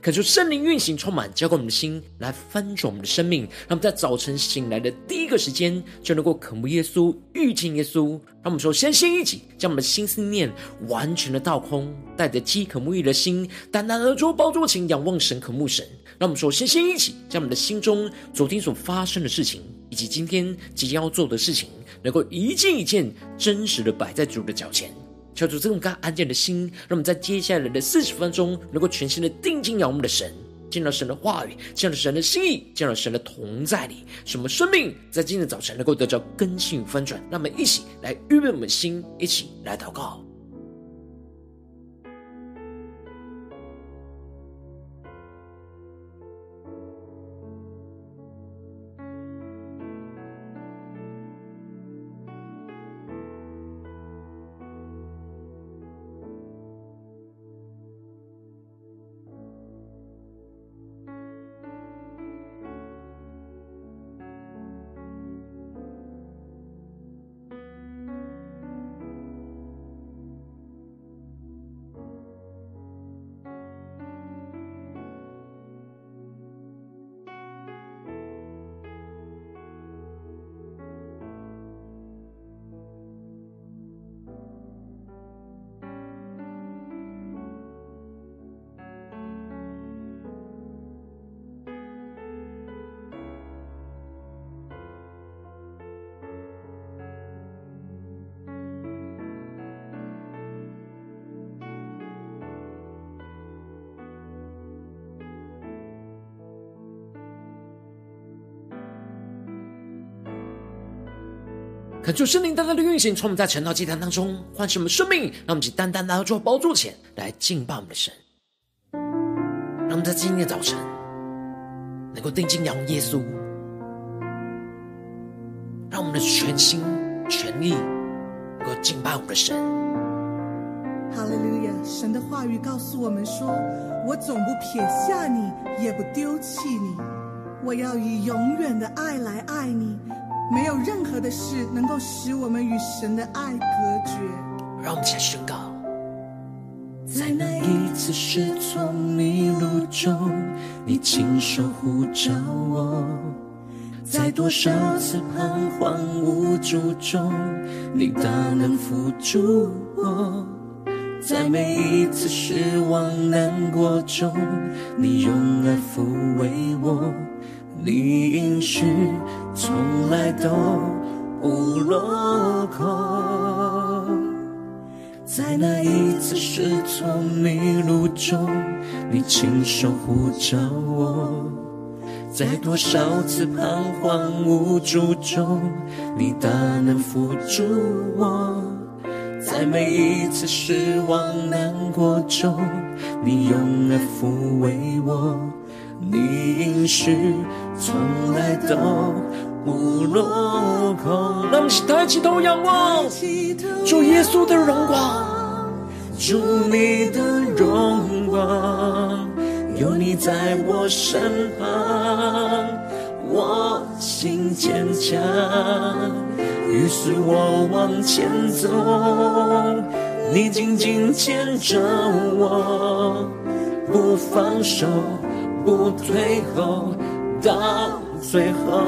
恳求圣灵运行，充满，浇灌我们的心，来翻转我们的生命。让我们在早晨醒来的第一个时间，就能够渴慕耶稣，遇见耶稣。让我们说，先先一起将我们的心思念完全的倒空，带着饥渴沐浴的心，单单而坐宝座前，仰望神，渴慕神。让我们说，先先一起将我们的心中昨天所发生的事情，以及今天即将要做的事情，能够一件一件真实的摆在主的脚前。求主这种刚安静的心，让我们在接下来的四十分钟，能够全心的定睛仰望的神，见到神的话语，见到神的心意，见到神的同在里，什么生命在今天早晨能够得到更新与翻转。让我们一起来预备我们的心，一起来祷告。恳求圣灵单单的运行，从我们在晨祷祭坛当中唤醒我们生命，让我们去单单来到主宝座前来敬拜我们的神。让我们在今天的早晨能够定睛仰望耶稣，让我们的全心全意能够敬拜我们的神。哈利路亚！神的话语告诉我们说：“我总不撇下你，也不丢弃你，我要以永远的爱来爱你。”没有任何的事能够使我们与神的爱隔绝。让我们先宣告，在那一次失措迷路中，你亲手呼召我；在多少次彷徨无助中，你大能扶助我；在每一次失望难过中，你用爱抚慰我。你应许从来都不落空，在那一次失措迷路中，你亲手呼召我；在多少次彷徨无助中，你大能扶助我；在每一次失望难过中，你用爱抚慰我。你应许从来都不落空。让我们抬起头仰望，主耶稣的。荣光，主你的。荣光，有你在我身旁，我心坚强。于是我往前走，你紧紧牵着我，不放手。不退后，到最后。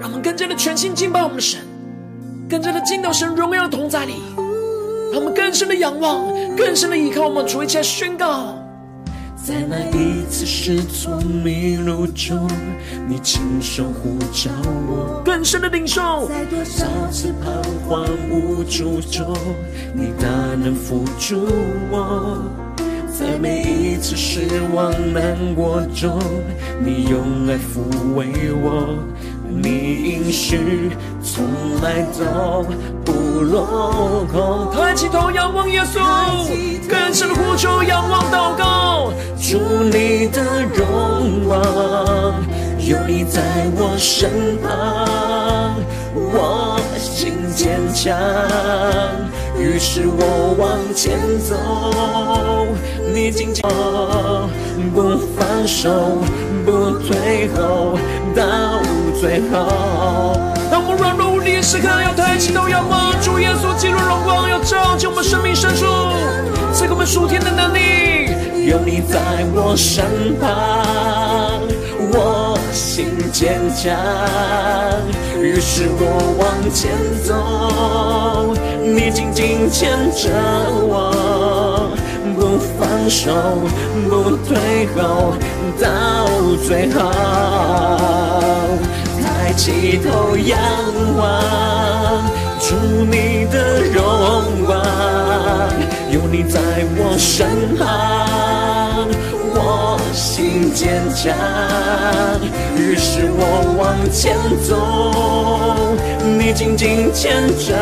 让我们更加的全心敬拜我们的神，更加的进到神荣耀的同在里。让我们更深的仰望，更深的依靠我们主，一起来宣告。在那一次失措迷路中，你亲手呼召我；更深的领受，在多少次彷徨无助中，你大能扶助我。在每一次失望难过中，你用爱抚慰我，你应许从来都不落空。抬起头仰望耶稣，更深的呼求仰望祷告，主你的荣光，有你在我身旁，我心坚强，于是我往前走。你紧紧不放手，不退后，到最后。当我们软弱无力的时刻，要抬起头仰望主耶稣基督荣光，要照进我们生命深处，赐给我们属天的能力。有你在我身旁，我心坚强，于是我往前走，你紧紧牵着我，不放手，不退后，到最后，抬起头仰望，祝你的荣光，有你在我身旁，我心坚强，于是我往前走，你紧紧牵着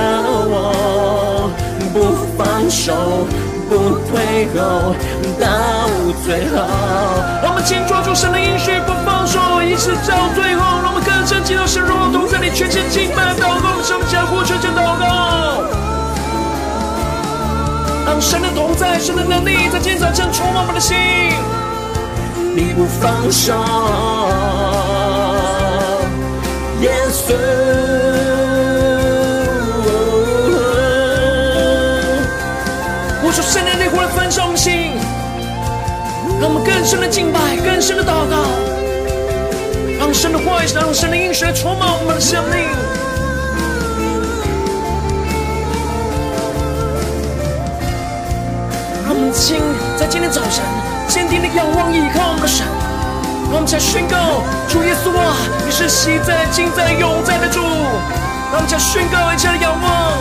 我，不放手，不退后，到最后。我们紧抓住神的应许，不放手，一直到最后。让我们更深进入神荣同在你全心敬拜祷告，向下呼求，向祷告。让神的同在，神的能力在今天早晨充满我们的心。你不放手，耶稣。我说圣灵内火来焚烧我们心，让我们更深的敬拜，更深的祷告，让神的话语，让神的应许充满我们的生命。心在今天早晨坚定的仰望依靠我们的神，让我们再宣告主耶稣啊，你是昔在、今在、永在的主。让我们再宣告一切的仰望，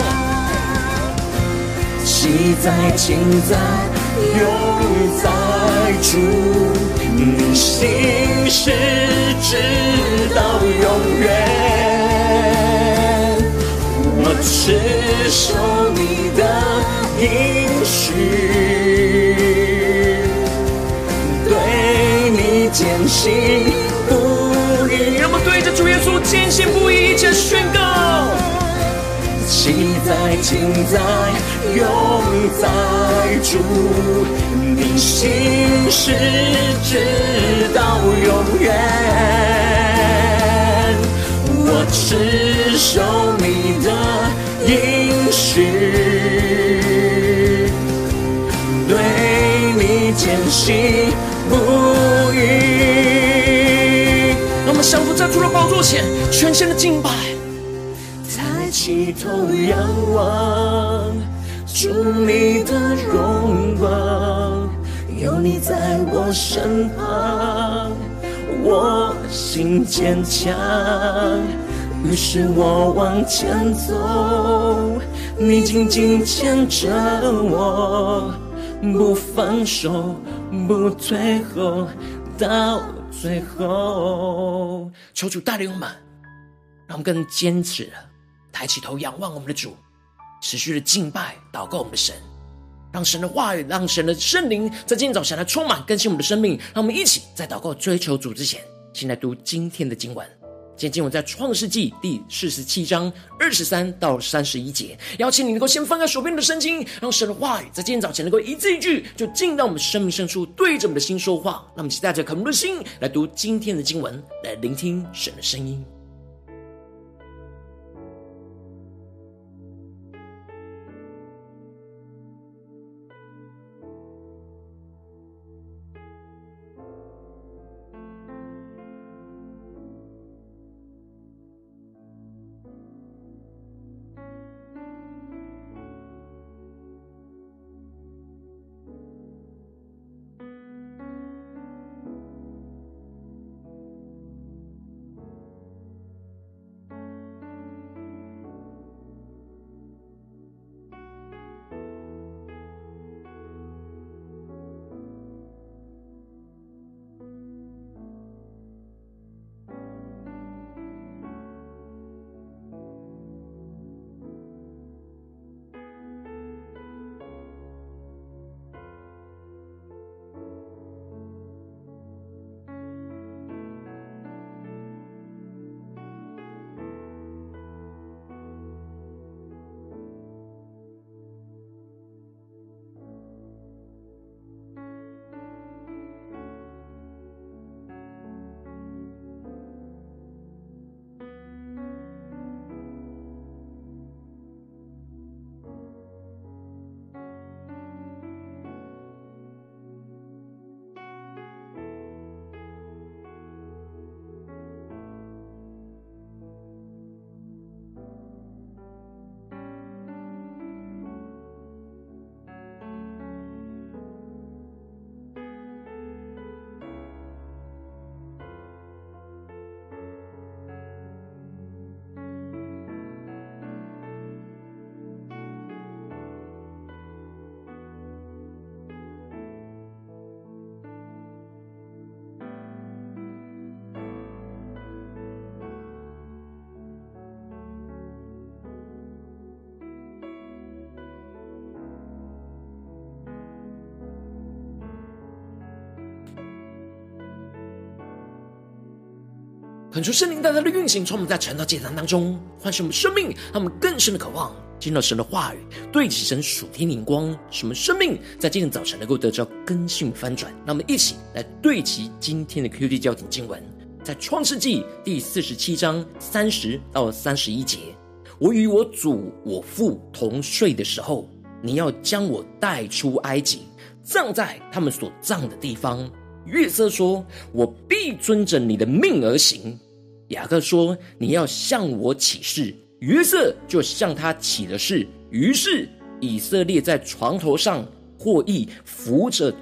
昔在、今在、永在主，你心是直到永远。我持守你的应许。坚信不疑，让我们对着主耶稣坚信不疑，一起宣告。昔在、今在、永在主，你心事直到永远。我持守你的应许，对你坚信不移。让我们。降服在主的宝座前，全心的敬拜，抬起头仰望，主你的荣光，有你在我身旁，我心坚强，于是我往前走，你紧紧牵着我，不放手，不退后，到。最后，求主带领我们，让我们更坚持抬起头仰望我们的主，持续的敬拜祷告我们的神，让神的话语，让神的圣灵在今天早晨来充满更新我们的生命。让我们一起在祷告追求主之前，先来读今天的经文。今天经文在创世纪第四十七章二十三到三十一节，邀请你能够先翻开手边的圣经，让神的话语在今天早晨能够一字一句就进到我们生命深处，对着我们的心说话。让我们期待着渴慕的心来读今天的经文，来聆听神的声音。恳求圣灵大大的运行，从我们在晨祷祭坛当中唤醒我们生命，让我们更深的渴望听到神的话语，对齐神属天灵光，使我们生命在今天早晨能够得到更新翻转。让我们一起来对齐今天的 QD 焦点经文，在创世纪第四十七章三十到三十一节：我与我祖我父同睡的时候，你要将我带出埃及，葬在他们所葬的地方。约瑟说：“我必遵着你的命而行。”雅各说：“你要向我起誓。”约瑟就向他起了誓。于是以色列在床头上或一扶着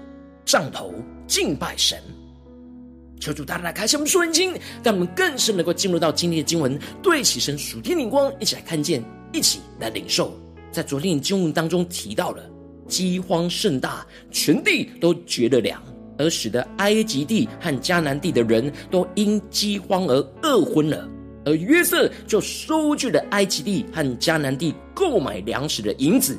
杖头敬拜神。求主大大开启我们属灵眼睛，让我们更深能够进入到今天的经文，对齐神属天灵光，一起来看见，一起来领受。在昨天的经文当中提到了饥荒甚大，全地都觉得凉。而使得埃及地和迦南地的人都因饥荒而饿昏了，而约瑟就收据了埃及地和迦南地购买粮食的银子。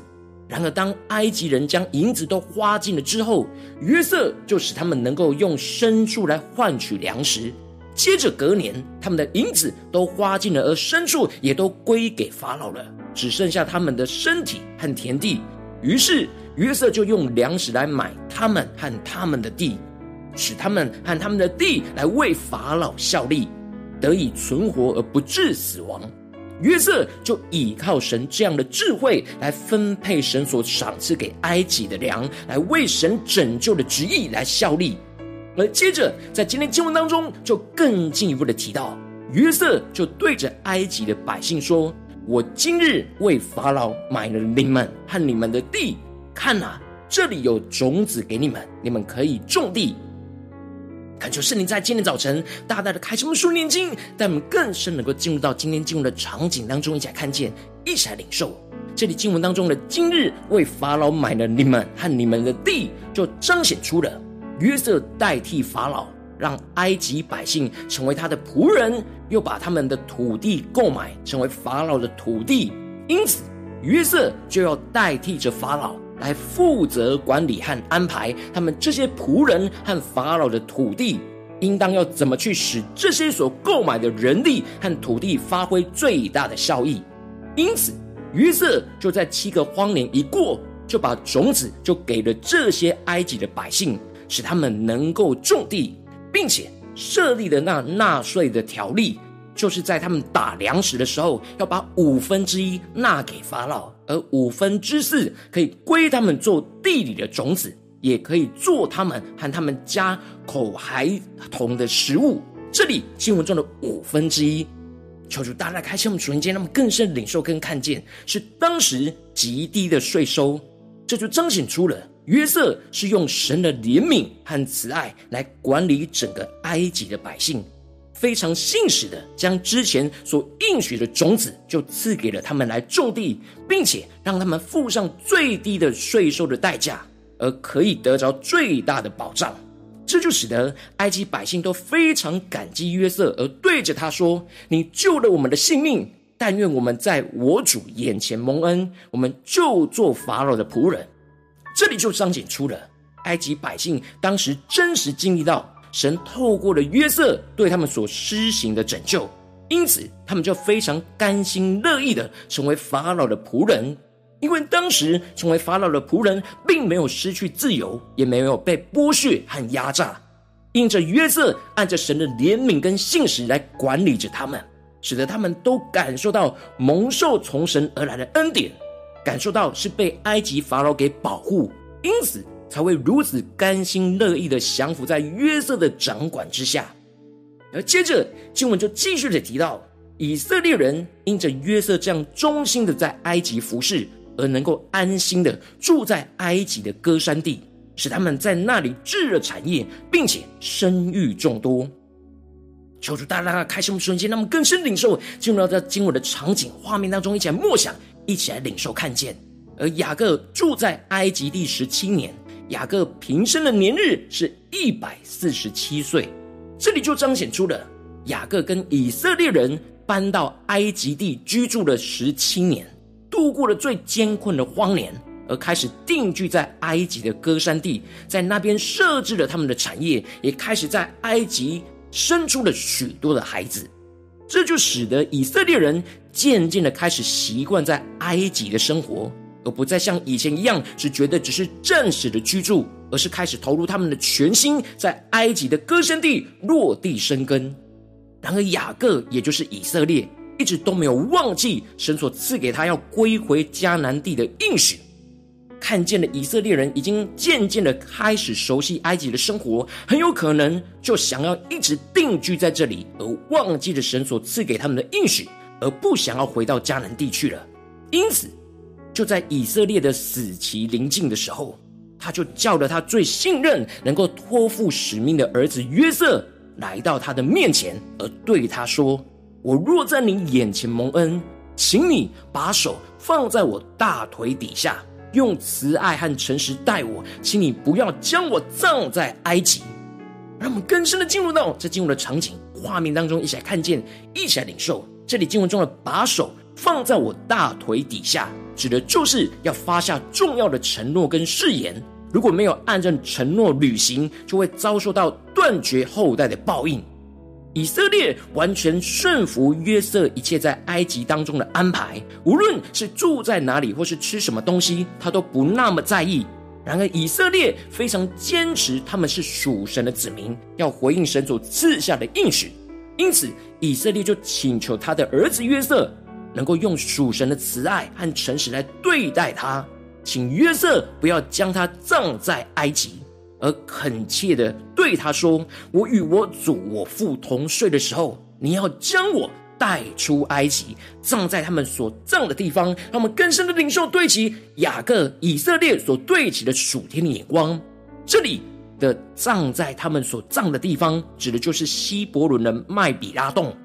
然而，当埃及人将银子都花尽了之后，约瑟就使他们能够用牲畜来换取粮食。接着隔年，他们的银子都花尽了，而牲畜也都归给法老了，只剩下他们的身体和田地。于是。约瑟就用粮食来买他们和他们的地，使他们和他们的地来为法老效力，得以存活而不致死亡。约瑟就倚靠神这样的智慧来分配神所赏赐给埃及的粮，来为神拯救的旨意来效力。而接着在今天经文当中，就更进一步的提到，约瑟就对着埃及的百姓说：“我今日为法老买了你们和你们的地。”看呐、啊，这里有种子给你们，你们可以种地。恳求圣灵在今天早晨大大的开启我们属灵眼睛，带我们更深能够进入到今天经文的场景当中，一起来看见，一起来领受。这里经文当中的“今日为法老买了你们和你们的地”，就彰显出了约瑟代替法老，让埃及百姓成为他的仆人，又把他们的土地购买成为法老的土地，因此约瑟就要代替着法老。来负责管理和安排他们这些仆人和法老的土地，应当要怎么去使这些所购买的人力和土地发挥最大的效益。因此，约瑟就在七个荒年一过，就把种子就给了这些埃及的百姓，使他们能够种地，并且设立了那纳税的条例。就是在他们打粮食的时候，要把五分之一纳给法老，而五分之四可以归他们做地里的种子，也可以做他们和他们家口孩童的食物。这里经文中的五分之一，求主大大开启我们属灵间，让我们更深领受跟看见，是当时极低的税收。这就彰显出了约瑟是用神的怜悯和慈爱来管理整个埃及的百姓。非常信实的将之前所应许的种子，就赐给了他们来种地，并且让他们付上最低的税收的代价，而可以得着最大的保障。这就使得埃及百姓都非常感激约瑟，而对着他说：“你救了我们的性命，但愿我们在我主眼前蒙恩，我们就做法老的仆人。”这里就彰显出了埃及百姓当时真实经历到。神透过了约瑟对他们所施行的拯救，因此他们就非常甘心乐意的成为法老的仆人。因为当时成为法老的仆人，并没有失去自由，也没有被剥削和压榨。因着约瑟按着神的怜悯跟信实来管理着他们，使得他们都感受到蒙受从神而来的恩典，感受到是被埃及法老给保护，因此。才会如此甘心乐意的降服在约瑟的掌管之下，而接着经文就继续的提到，以色列人因着约瑟这样忠心的在埃及服侍，而能够安心的住在埃及的歌山地，使他们在那里置了产业，并且生育众多。求主大大开什么瞬间，让我们更深领受进入到这经文的场景画面当中，一起来默想，一起来领受看见。而雅各住在埃及第十七年。雅各平生的年日是一百四十七岁，这里就彰显出了雅各跟以色列人搬到埃及地居住了十七年，度过了最艰困的荒年，而开始定居在埃及的歌山地，在那边设置了他们的产业，也开始在埃及生出了许多的孩子。这就使得以色列人渐渐的开始习惯在埃及的生活，而不再像以前一样只觉得只是暂时的居住，而是开始投入他们的全心在埃及的歌声地落地生根。然而雅各，也就是以色列，一直都没有忘记神所赐给他要归回迦南地的应许。看见了以色列人已经渐渐的开始熟悉埃及的生活，很有可能就想要一直定居在这里，而忘记了神所赐给他们的应许，而不想要回到迦南地去了。因此，就在以色列的死期临近的时候，他就叫了他最信任、能够托付使命的儿子约瑟来到他的面前，而对他说：“我若在你眼前蒙恩，请你把手放在我大腿底下。”用慈爱和诚实待我，请你不要将我葬在埃及。让我们更深的进入到这进入的场景画面当中，一起来看见，一起来领受。这里经文中的“把手放在我大腿底下”，指的就是要发下重要的承诺跟誓言。如果没有按照承诺履行，就会遭受到断绝后代的报应。以色列完全顺服约瑟一切在埃及当中的安排，无论是住在哪里或是吃什么东西，他都不那么在意。然而，以色列非常坚持他们是属神的子民，要回应神所赐下的应许。因此，以色列就请求他的儿子约瑟能够用属神的慈爱和诚实来对待他，请约瑟不要将他葬在埃及。而恳切的对他说：“我与我祖我父同睡的时候，你要将我带出埃及，葬在他们所葬的地方。让我们更深的领受对齐雅各以色列所对齐的属天的眼光。这里的葬在他们所葬的地方，指的就是希伯伦的麦比拉洞，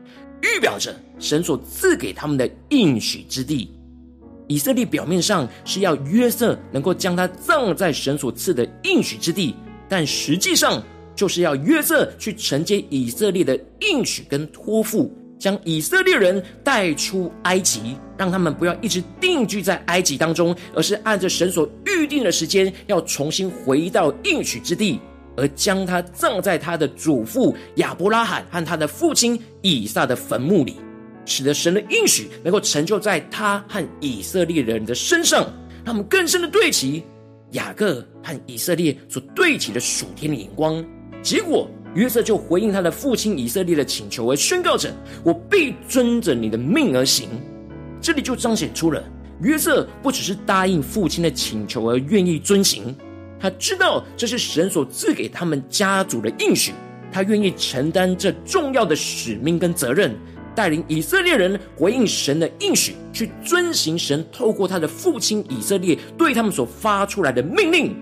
预表着神所赐给他们的应许之地。以色列表面上是要约瑟能够将他葬在神所赐的应许之地。”但实际上，就是要约瑟去承接以色列的应许跟托付，将以色列人带出埃及，让他们不要一直定居在埃及当中，而是按着神所预定的时间，要重新回到应许之地，而将他葬在他的祖父亚伯拉罕和他的父亲以撒的坟墓里，使得神的应许能够成就在他和以色列人的身上，让我们更深的对齐。雅各和以色列所对齐的属天的眼光，结果约瑟就回应他的父亲以色列的请求，而宣告着：“我必遵着你的命而行。”这里就彰显出了约瑟不只是答应父亲的请求而愿意遵行，他知道这是神所赐给他们家族的应许，他愿意承担这重要的使命跟责任。带领以色列人回应神的应许，去遵行神透过他的父亲以色列对他们所发出来的命令。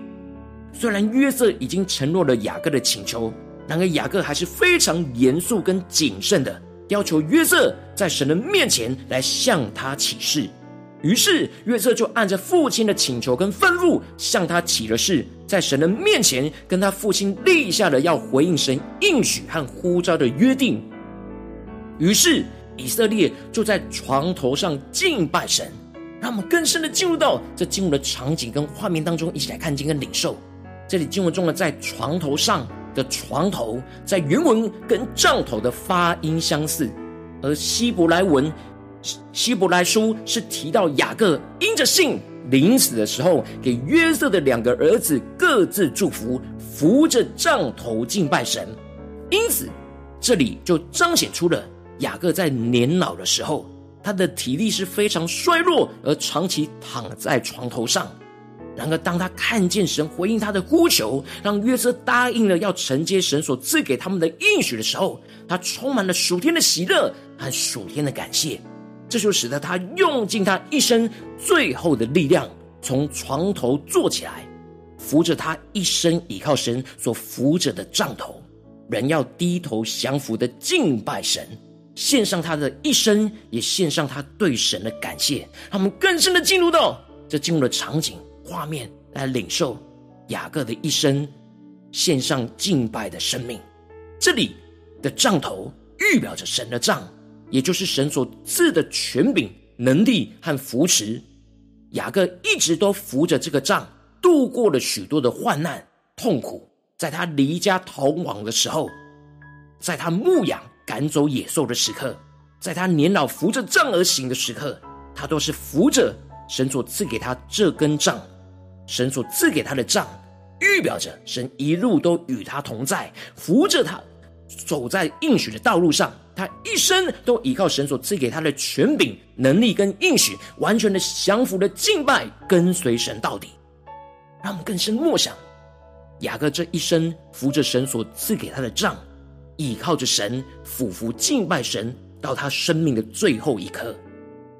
虽然约瑟已经承诺了雅各的请求，然而雅各还是非常严肃跟谨慎的，要求约瑟在神的面前来向他起誓。于是约瑟就按着父亲的请求跟吩咐，向他起了誓，在神的面前跟他父亲立下了要回应神应许和呼召的约定。于是以色列就在床头上敬拜神，让我们更深的进入到这经文的场景跟画面当中，一起来看经跟领受。这里经文中的在床头上的床头，在原文跟帐头的发音相似，而希伯来文希伯来书是提到雅各因着信临死的时候，给约瑟的两个儿子各自祝福，扶着帐头敬拜神，因此这里就彰显出了。雅各在年老的时候，他的体力是非常衰弱，而长期躺在床头上。然而，当他看见神回应他的呼求，让约瑟答应了要承接神所赐给他们的应许的时候，他充满了属天的喜乐和属天的感谢。这就使得他用尽他一生最后的力量，从床头坐起来，扶着他一生倚靠神所扶着的杖头，人要低头降服的敬拜神。献上他的一生，也献上他对神的感谢，让我们更深的进入到这进入的场景画面来领受雅各的一生，献上敬拜的生命。这里的杖头预表着神的杖，也就是神所赐的权柄、能力和扶持。雅各一直都扶着这个杖，度过了许多的患难、痛苦。在他离家逃亡的时候。在他牧养赶走野兽的时刻，在他年老扶着杖而行的时刻，他都是扶着神所赐给他这根杖。神所赐给他的杖，预表着神一路都与他同在，扶着他走在应许的道路上。他一生都依靠神所赐给他的权柄、能力跟应许，完全的降服的敬拜，跟随神到底。让我们更深默想，雅各这一生扶着神所赐给他的杖，依靠着神，俯伏敬拜神，到他生命的最后一刻。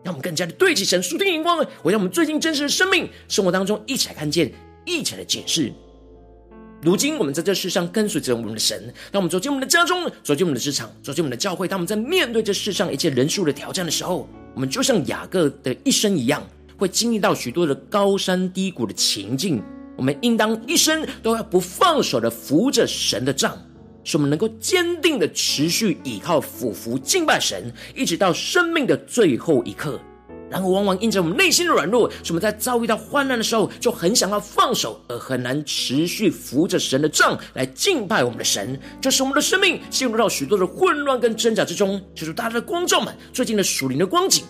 让我们更加的对齐神属天眼光，回到我们最近真实的生命生活当中，一起来看见，一起来解释。如今我们在这世上跟随着我们的神，当我们走进我们的家中，走进我们的职场，走进我们的教会，当我们在面对这世上一切人数的挑战的时候，我们就像雅各的一生一样，会经历到许多的高山低谷的情境。我们应当一生都要不放手的扶着神的杖，使我们能够坚定的持续倚靠、俯伏敬拜神，一直到生命的最后一刻。然后，往往因着我们内心的软弱，使我们在遭遇到患难的时候，就很想要放手，而很难持续扶着神的杖来敬拜我们的神。这使我们的生命陷入到许多的混乱跟挣扎之中。求主大家的光照们，最近的属灵的光景，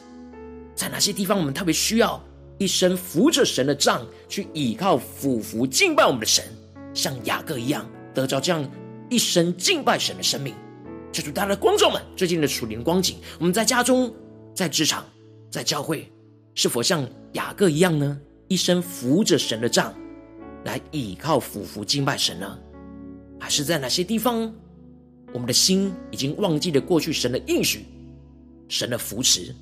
在哪些地方我们特别需要一生扶着神的杖，去倚靠、俯伏敬拜我们的神，像雅各一样，得着这样一生敬拜神的生命。求主大家的光照们，最近的属灵光景，我们在家中，在职场。在教会，是否像雅各一样呢？一生扶着神的杖，来倚靠、俯伏敬拜神呢？还是在哪些地方，我们的心已经忘记了过去神的应许、神的扶持，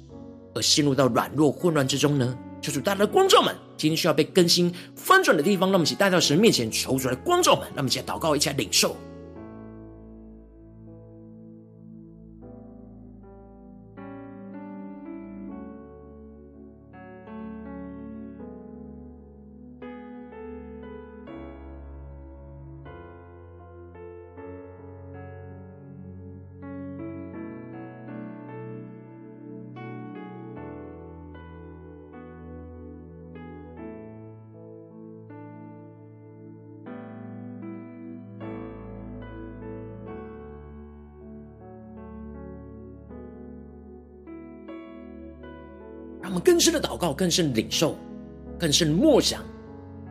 而陷入到软弱、混乱之中呢？求主大家的光照们，今天需要被更新、翻转的地方，让我们一起带到神面前，求主来光照们，让我们一起祷告，一起领受。让我们更深的祷告，更深的领受，更深的默想。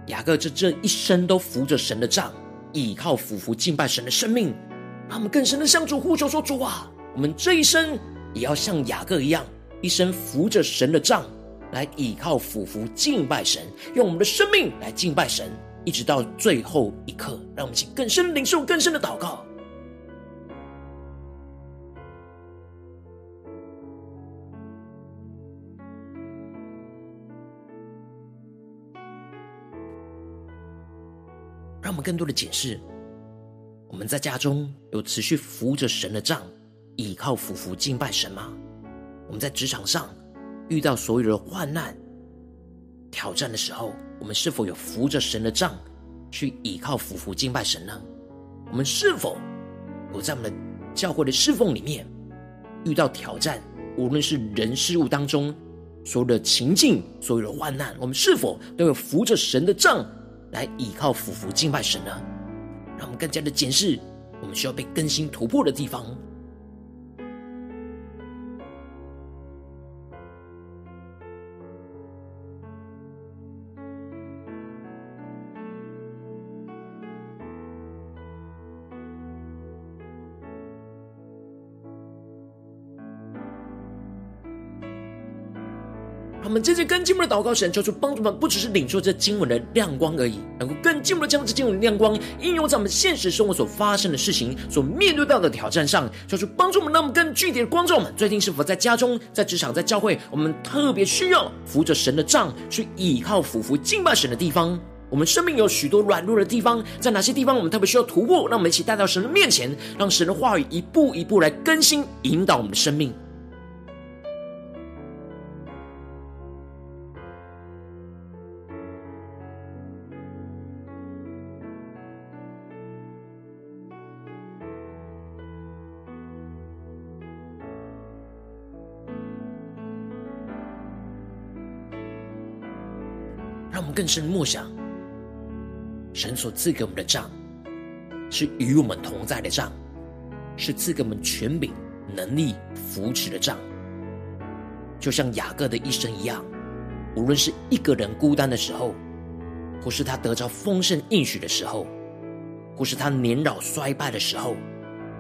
雅各这这一生都扶着神的杖，倚靠、俯伏敬拜神的生命。让我们更深的向主呼求说：“主啊，我们这一生也要像雅各一样，一生扶着神的杖，来倚靠、俯伏敬拜神，用我们的生命来敬拜神，一直到最后一刻。”让我们请更深领受，更深的祷告。更多的解释，我们在家中有持续扶着神的杖，倚靠、俯伏敬拜神吗？我们在职场上遇到所有的患难、挑战的时候，我们是否有扶着神的杖去倚靠、俯伏敬拜神呢？我们是否有在我们的教会的侍奉里面遇到挑战，无论是人事物当中所有的情境、所有的患难，我们是否都有扶着神的杖？来倚靠、俯伏敬拜神呢？让我们更加的检视我们需要被更新突破的地方。我们接着更进一步的祷告，神求主帮助我们，不只是领受这经文的亮光而已，能够更进一步的将这经文的亮光应用在我们现实生活所发生的事情、所面对到的挑战上。求主帮助我们，让我们更具体的光照我们。最近是否在家中、在职场、在教会，我们特别需要扶着神的杖去倚靠、俯伏敬拜神的地方？我们生命有许多软弱的地方，在哪些地方我们特别需要突破？让我们一起带到神的面前，让神的话语一步一步来更新、引导我们的生命。更深默想，神所赐给我们的杖，是与我们同在的杖，是赐给我们权柄、能力、扶持的杖，就像雅各的一生一样。无论是一个人孤单的时候，或是他得着丰盛应许的时候，或是他年老衰败的时候，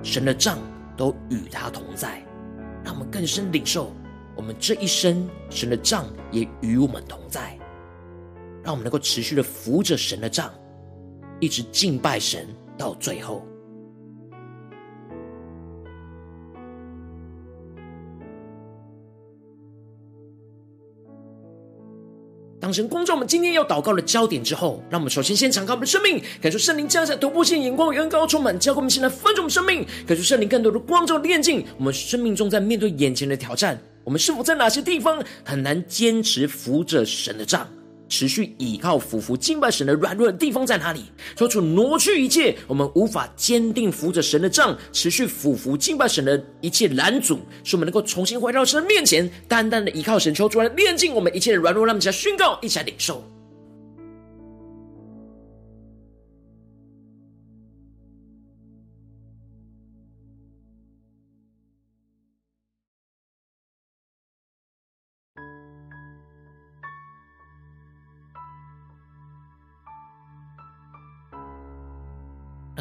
神的杖都与他同在，让我们更深领受。我们这一生，神的杖也与我们同在，让我们能够持续的扶着神的杖，一直敬拜神到最后。当神光照我们今天要祷告的焦点之后，让我们首先先敞开我们的生命，感受圣灵降下突破性眼光与恩膏充满，教给我们现在分盛我们生命，感受圣灵更多的光照炼净我们生命中在面对眼前的挑战。我们是否在哪些地方很难坚持扶着神的杖，持续倚靠、俯伏敬拜神的软弱的地方在哪里？求主挪去一切我们无法坚定扶着神的杖，持续俯伏敬拜神的一切拦阻，使我们能够重新回到神的面前，单单的依靠神，求主来炼净我们一切的软弱，让我们一起来宣告，一起来领受。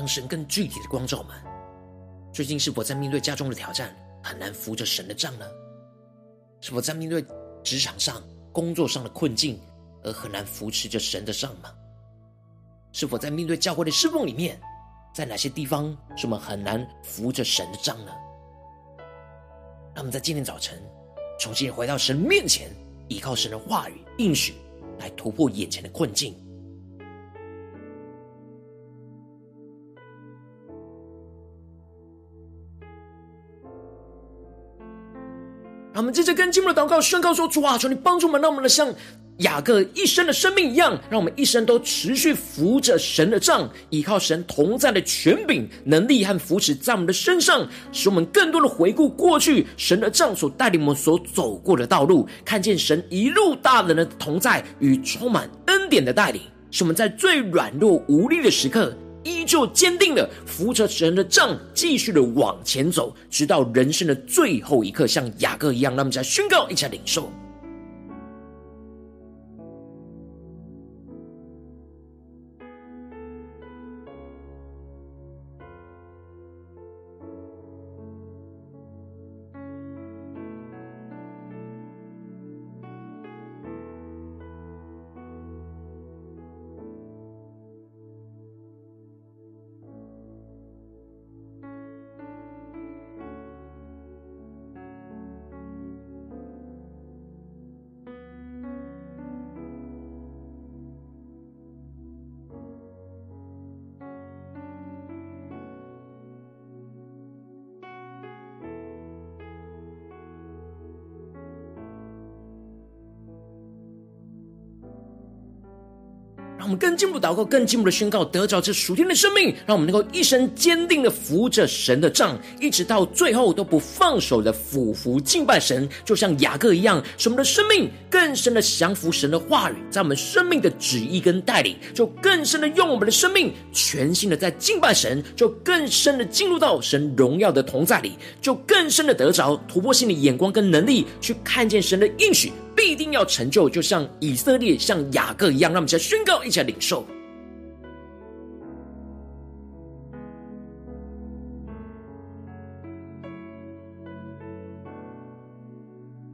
神更具体的光照我们，最近是否在面对家中的挑战，很难扶着神的杖呢？是否在面对职场上、工作上的困境，而很难扶持着神的杖吗？是否在面对教会的侍奉里面，在哪些地方是我们很难扶着神的杖呢？让我们在今天早晨重新回到神面前，依靠神的话语应许，来突破眼前的困境。我们接着跟进入的祷告宣告说：“主啊，求你帮助我们，让我们的像雅各一生的生命一样，让我们一生都持续扶着神的杖，依靠神同在的权柄、能力和扶持在我们的身上，使我们更多的回顾过去神的杖所带领我们所走过的道路，看见神一路大人的同在与充满恩典的带领，使我们在最软弱无力的时刻。”依旧坚定的扶着神的杖，继续的往前走，直到人生的最后一刻，像雅各一样。让我们再宣告，一起来领受。我们更进一步祷告，更进一步的宣告，得着这属天的生命，让我们能够一生坚定的扶着神的杖，一直到最后都不放手的俯伏敬拜神，就像雅各一样，使我们的生命更深的降服神的话语，在我们生命的旨意跟带领，就更深的用我们的生命全心的在敬拜神，就更深的进入到神荣耀的同在里，就更深的得着突破性的眼光跟能力，去看见神的应许。一定要成就，就像以色列、像雅各一样，让我们再宣告，一起来领受。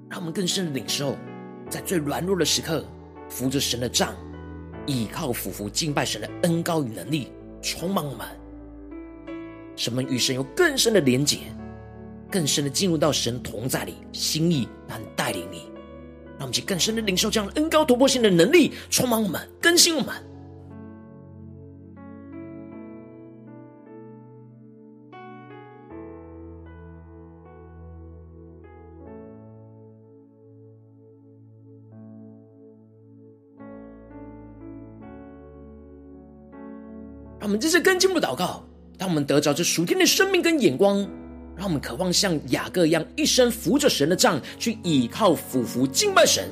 让我们更深的领受，在最软弱的时刻，扶着神的杖，倚靠、俯伏、敬拜神的恩高与能力，充满我们，使我们与神有更深的连结，更深的进入到神同在里，心意和带领里。让我们去更深的领受这样的恩高突破性的能力，充满我们，更新我们。我们这次更进一步祷告，当我们得着这属天的生命跟眼光。让我们渴望像雅各一样，一生扶着神的杖，去倚靠、俯伏、敬拜神。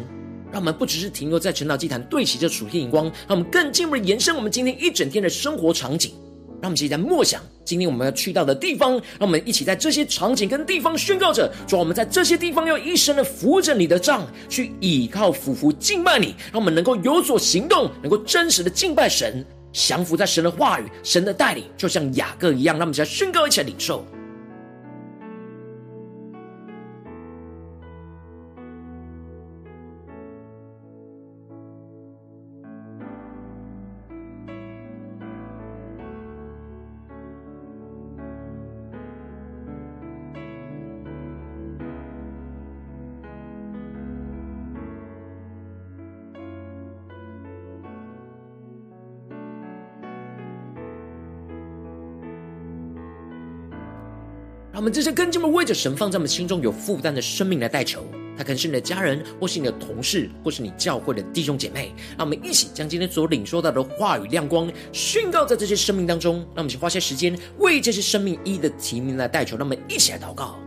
让我们不只是停留在晨祷祭坛对齐这属天眼光，让我们更进一步的延伸我们今天一整天的生活场景，让我们一起在默想今天我们要去到的地方，让我们一起在这些场景跟地方宣告着：主，我们在这些地方要一生的扶着你的杖，去倚靠、俯伏、敬拜你，让我们能够有所行动，能够真实的敬拜神，降服在神的话语、神的带领，就像雅各一样。让我们一起来宣告，一起来领受。我们这些跟进们为着神放在我们心中有负担的生命来代求，他可能是你的家人，或是你的同事，或是你教会的弟兄姐妹。让我们一起将今天所领受到的话语亮光宣告在这些生命当中。让我们去花些时间为这些生命一一的提名来代求。让我们一起来祷告。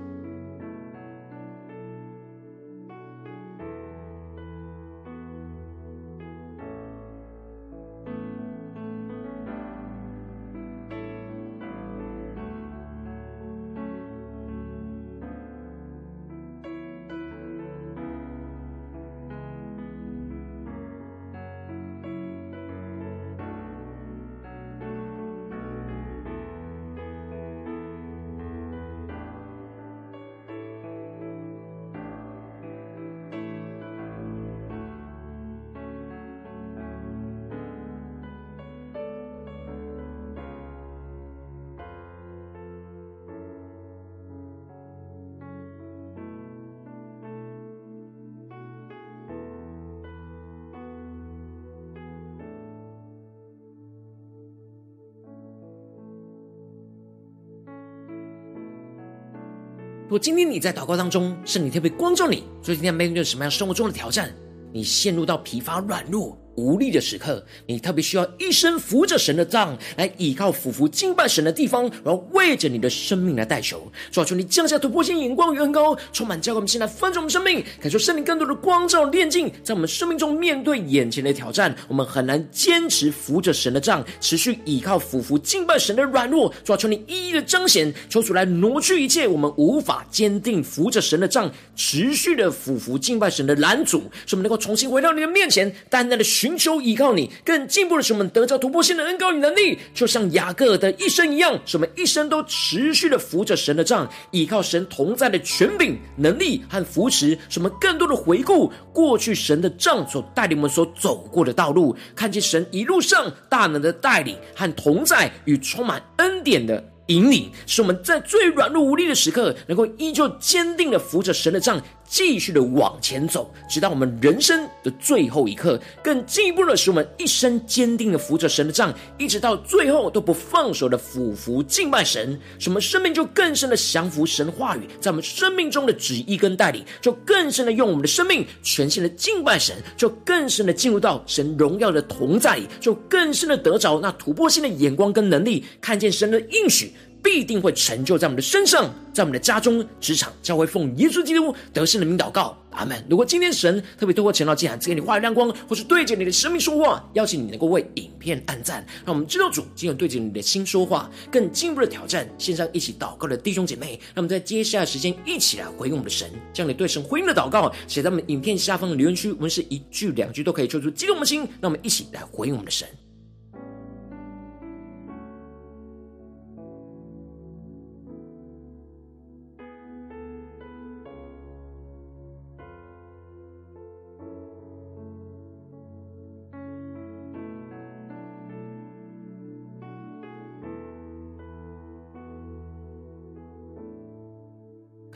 如果今天你在祷告当中，圣灵特别光照你，所以今天面对什么样生活中的挑战？你陷入到疲乏软弱无力的时刻，你特别需要一生扶着神的杖来倚靠、俯伏敬拜神的地方，然后为着你的生命来代求。主啊，求你降下突破性眼光与恩膏，充满教给我们现在翻转我们生命，感受圣灵更多的光照炼净，在我们生命中面对眼前的挑战，我们很难坚持扶着神的杖，持续倚靠、俯伏敬拜神的软弱。主啊，求你一一的彰显，求主来挪去一切我们无法坚定扶着神的杖，持续的俯伏敬拜神的拦阻，使我们能够重新回到你的面前，单单的寻。寻求依靠你，更进步的是我们得着突破性的恩膏与能力，就像雅各的一生一样，使我们一生都持续的扶着神的杖，依靠神同在的权柄、能力和扶持，什么更多的回顾过去神的杖所带领我们所走过的道路，看见神一路上大能的带领和同在与充满恩典的引领，使我们在最软弱无力的时刻，能够依旧坚定的扶着神的杖。继续的往前走，直到我们人生的最后一刻。更进一步的，使我们一生坚定的扶着神的杖，一直到最后都不放手的俯伏敬拜神。什么生命就更深的降服神话语，在我们生命中的旨意跟带领，就更深的用我们的生命全心的敬拜神，就更深的进入到神荣耀的同在里，就更深的得着那突破性的眼光跟能力，看见神的应许。必定会成就在我们的身上，在我们的家中、职场，将会奉耶稣基督得胜的名祷告，阿门。如果今天神特别透过晨祷祭坛赐给你话语亮光，或是对着你的生命说话，邀请你能够为影片按赞，让我们知道主今天对着你的心说话，更进一步的挑战。线上一起祷告的弟兄姐妹，让我们在接下来时间一起来回应我们的神，将你对神回应的祷告写在我们影片下方的留言区，我们是一句两句都可以说出激动的心，让我们一起来回应我们的神。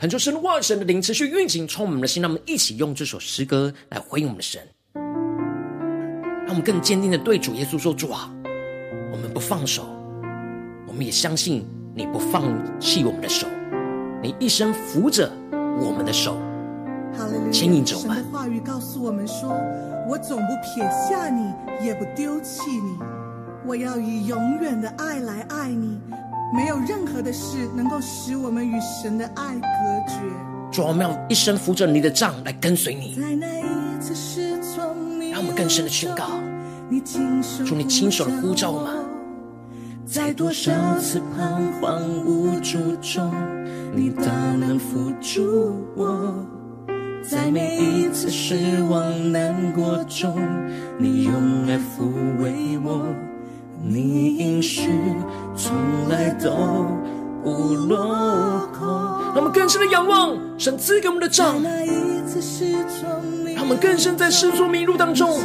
恳求神万神的灵持续运行，充满我们的心。让我们一起用这首诗歌来回应我们的神，让我们更坚定的对主耶稣说：“主啊，我们不放手，我们也相信你不放弃我们的手，你一生扶着我们的手，牵引着我们。”神的话语告诉我们说：“我总不撇下你，也不丢弃你，我要以永远的爱来爱你。”没有任何的事能够使我们与神的爱隔绝。主，我们要一生扶着你的杖来跟随你。在那一次是从你让我们更深的宣告。主，你亲手的呼召我们，在多少次彷徨无助中，你大能扶住我；在每一次失望难过中，你用爱抚慰我。你应许从来都不落空。让我们更深的仰望神赐给我们的杖，让我们更深在世俗迷路当中，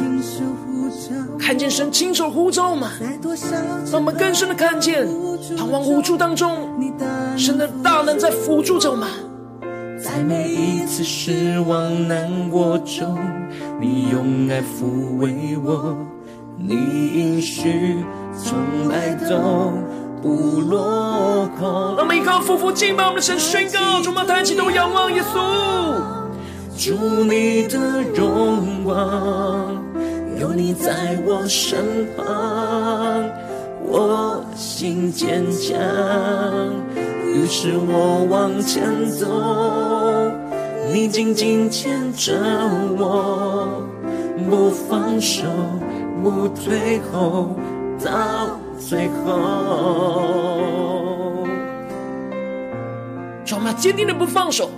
看见神亲手呼召嘛。让我们更深的看见彷徨无助当中，神的大能在辅助着我们。在每一次失望难过中，你用爱抚慰我。你应许。从来都不落空。让我们依靠夫妇敬拜我们的神宣告，主，我们抬起头仰望耶稣。主你的荣光，有你在我身旁，我心坚强。于是我往前走，你紧紧牵着我，不放手，不退后。到最后，主，我们坚定的不放手，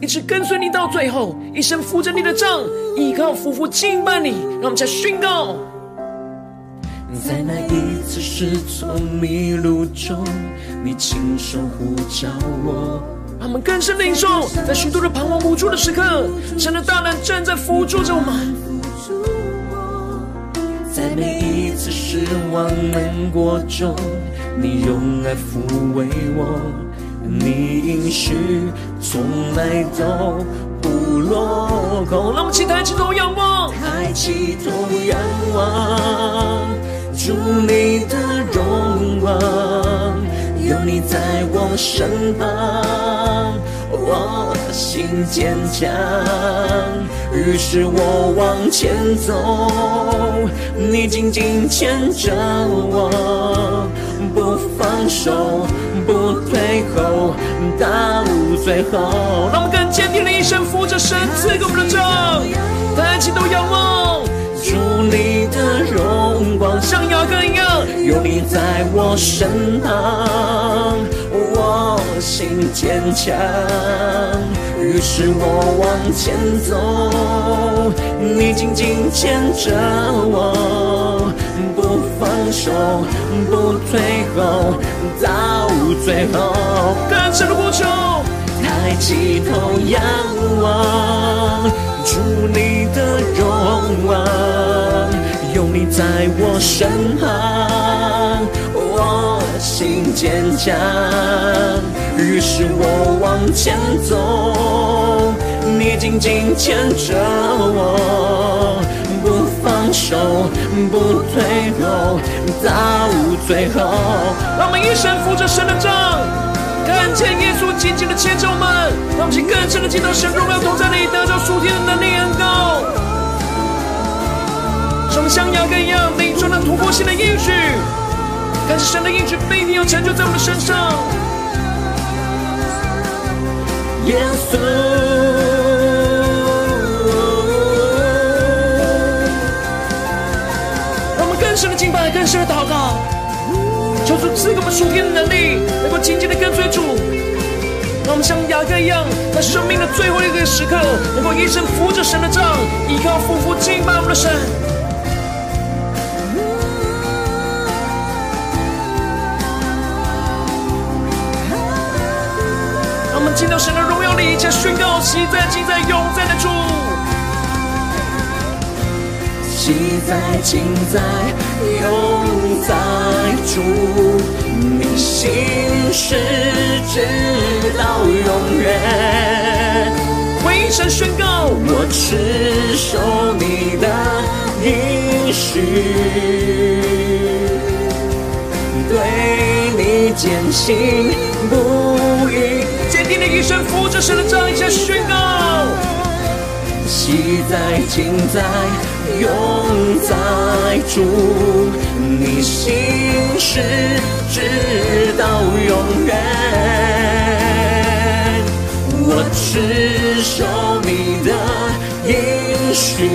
一直跟随你到最后，一生扶着你的杖，依靠夫妇敬拜你，让我们再宣告。在那一次失措迷路中，你亲手呼召我，让我们更深领受，在许多的彷徨无助的时刻，神的大能正在扶助着我们。在每一次失望难过中，你用爱抚慰我，你应许从来都不落空。让我们起抬起头仰望，抬起头仰望，主你的荣光，有你在我身旁，我心坚强。于是我往前走，你紧紧牵着我，不放手，不退后，到最后。让我们更坚定的一生扶着神赐给我们的杖，抬起头仰望，主你的荣光像雅各一样，有你在我身旁，我心坚强。于是我往前走，你紧紧牵着我，不放手，不退后，到最后。更深的呼求，抬起头仰望，主你的荣光，有你在我身旁，心坚强。于是我往前走，你紧紧牵着我，不放手，不退后，到最后。让我们一生扶着神的杖，看见耶稣紧紧的牵着我们，让我们更深的见到神荣耀同在里，得着属天的能力恩膏。让我们像雅各一样，领受那突破性的应许，但是神的应许不一定要成就在我们的身上。耶稣，让我们更深的敬拜，更深的祷告，求主赐给我们属天的能力，能够紧紧的跟随主。让我们像雅各一样，在生命的最后一个时刻，能够一生扶着神的杖，依靠夫妇敬拜我们的神。进到神的荣耀里，将宣告喜在、今在、永在的主。喜在、今在、永在主，你心事直到永远。为神宣告，我持守你的应许，对你坚信不移。坚定的一生扶着神的杖，一起宣告。喜在、今在、永在主，你心事直到永远。我持守你的应许，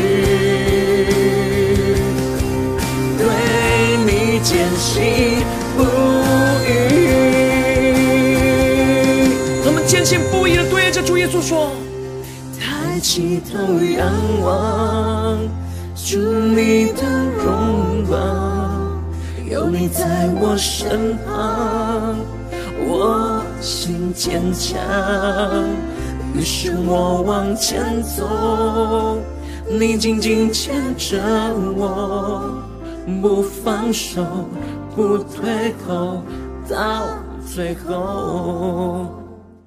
对你坚信不。说：抬起头仰望，主你的荣光，有你在我身旁，我心坚强，于是我往前走，你紧紧牵着我，不放手，不退后，到最后。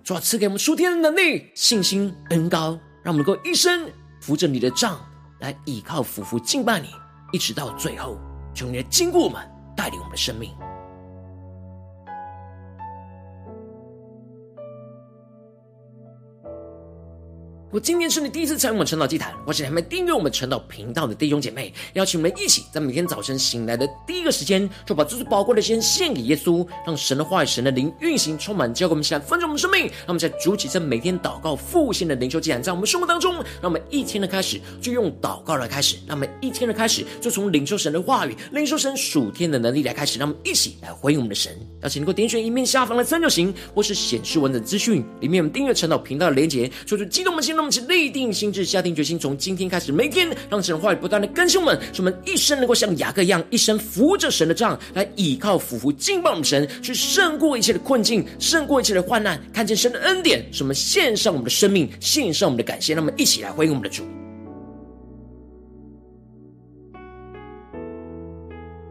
主啊，赐给我们属天的能力、信心、恩高，让我们能够一生扶着你的杖来依靠、俯伏敬拜你，一直到最后。求你来经过我们，带领我们的生命。我今天是你第一次参与我们晨祷祭坛，或是还没订阅我们晨祷频道的弟兄姐妹，邀请我们一起在每天早晨醒来的第一个时间，就把最最宝贵的先献给耶稣，让神的话语、神的灵运行充满，交给我们起来分盛我们生命。让我们在主起这每天祷告复兴的灵修祭坛，在我们生活当中，让我们一天的开始就用祷告来开始，让我们一天的开始就从领受神的话语、领受神属天的能力来开始，让我们一起来回应我们的神。邀请能够点选一面下方的三角形，或是显示文字资讯里面我们订阅晨祷频道的连结，说出激动的心。让我们立定心志，下定决心，从今天开始，每天让神话语不断的更新我们，使我们一生能够像雅各一样，一生扶着神的杖来倚靠、俯伏、敬拜我们神，去胜过一切的困境，胜过一切的患难，看见神的恩典，使我们献上我们的生命，献上我们的感谢。让我们一起来回应我们的主。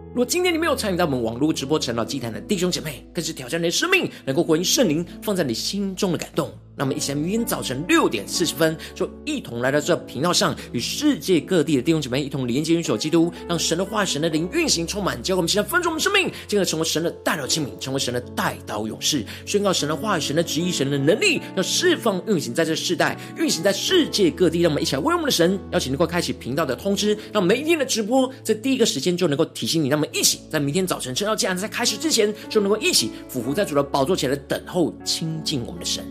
如果今天你没有参与到我们网络直播晨祷祭坛的弟兄姐妹，更是挑战你的生命，能够回应圣灵放在你心中的感动。那么，一起来明天早晨六点四十分，就一同来到这频道上，与世界各地的弟兄姐妹一同连接、运手基督，让神的话、神的灵运行充满，教我们现在分盛我们生命，进而成为神的代祷器皿，成为神的代祷勇士，宣告神的话语、神的旨意、神的能力，要释放运行在这世代，运行在世界各地。让我们一起来为我们的神，邀请能够开启频道的通知，让每一天的直播在第一个时间就能够提醒你。那么，一起在明天早晨晨祷祭坛在开始之前，就能够一起俯伏在主的宝座前来等候亲近我们的神。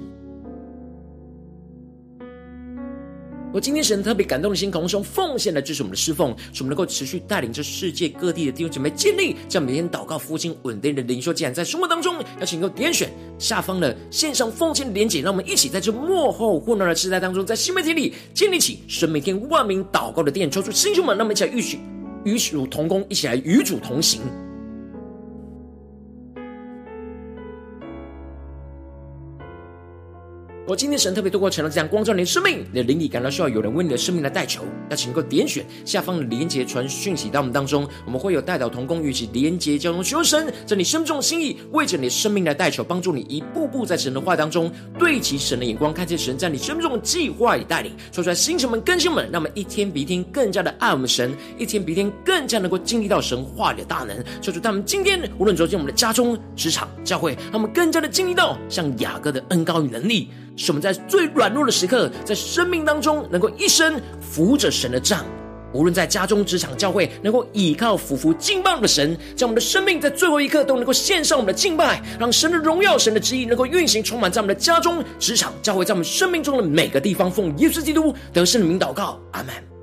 我今天神特别感动的心，渴望用奉献来支持我们的侍奉，使我们能够持续带领着世界各地的弟兄姐妹建立这样每天祷告、复兴、稳定的灵修。既然在生活当中，邀请能够点选下方的线上奉献的连结，让我们一起在这幕后混乱的时代当中，在新媒体里建立起神每天万名祷告的殿，抽出弟兄们，让我们一起来与主与主同工，一起来与主同行。我今天神特别透过晨祷这样光照你的生命，你的灵里感到需要有人为你的生命来代求，那请能够点选下方的连结传讯息到我们当中，我们会有代祷同工与其连结交通，求神在你生命中的心意，为着你的生命来代求，帮助你一步步在神的话当中对齐神的眼光，看见神在你生命中的计划与带领，说出来星球们更新们，让我们一天比一天更加的爱我们神，一天比一天更加能够经历到神话里的大能，说出他们今天无论走进我们的家中、职场、教会，让我们更加的经历到像雅各的恩膏与能力。使我们在最软弱的时刻，在生命当中能够一生扶着神的杖，无论在家中、职场、教会，能够倚靠、俯伏、敬拜的神，将我们的生命在最后一刻都能够献上我们的敬拜，让神的荣耀、神的旨意能够运行、充满在我们的家中、职场、教会，在我们生命中的每个地方。奉耶稣基督得胜的名祷告，阿门。